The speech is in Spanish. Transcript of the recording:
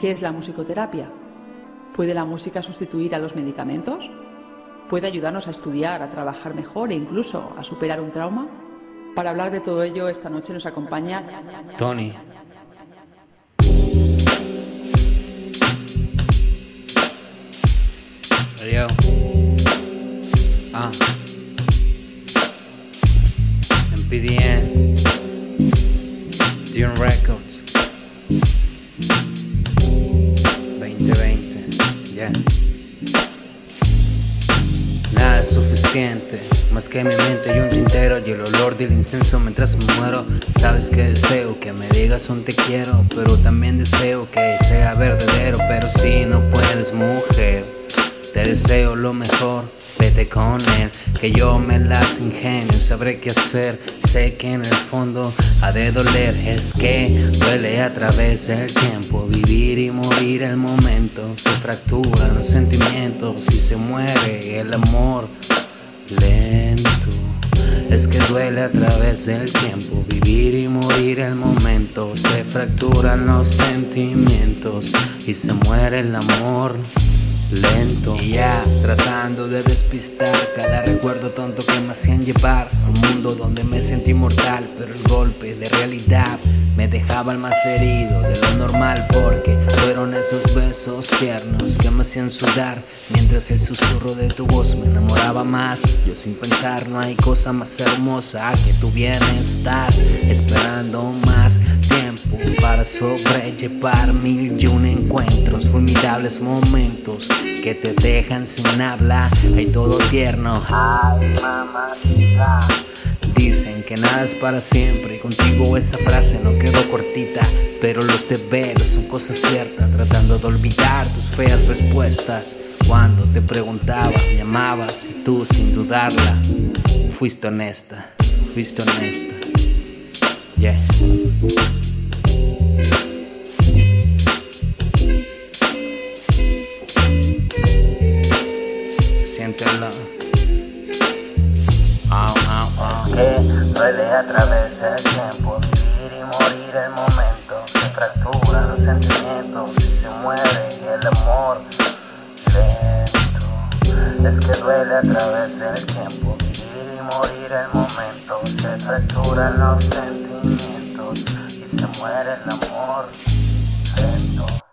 ¿Qué es la musicoterapia? ¿Puede la música sustituir a los medicamentos? ¿Puede ayudarnos a estudiar, a trabajar mejor e incluso a superar un trauma? Para hablar de todo ello, esta noche nos acompaña Tony. Yo. Ah. MPDN. Dune Records. Nada es suficiente, más que mi mente y un tintero y el olor del incenso mientras me muero. Sabes que deseo que me digas un te quiero, pero también deseo que sea verdadero. Pero si no puedes, mujer, te deseo lo mejor. Vete con él, que yo me las ingenio, sabré qué hacer. Sé que en el fondo ha de doler, es que duele a través del tiempo. Vivir y morir el momento, se fracturan los sentimientos y se muere el amor lento. Es que duele a través del tiempo, vivir y morir el momento. Se fracturan los sentimientos y se muere el amor lento. Y ya tratando de despistar cada recuerdo tonto que me hacían llevar a un mundo donde me sentí mortal. Pero el golpe de realidad me dejaba el más herido de lo normal porque fueron esos besos tiernos que me hacían sudar mientras el susurro de tu voz me enamoraba más. Yo sin pensar no hay cosa más hermosa que tu bienestar, esperando más tiempo para sobrellevar mil y momentos que te dejan sin habla. Hay todo tierno. Ay, mamacita. Dicen que nada es para siempre y contigo esa frase no quedó cortita, pero los deberes son cosas ciertas, tratando de olvidar tus feas respuestas. Cuando te preguntaba, me amabas y tú sin dudarla, fuiste honesta, fuiste honesta. Yeah. Que duele a través del tiempo vivir y morir el momento. Se fracturan los sentimientos y se muere el amor lento es que duele a través del tiempo vivir y morir el momento. Se fracturan los sentimientos y se muere el amor lento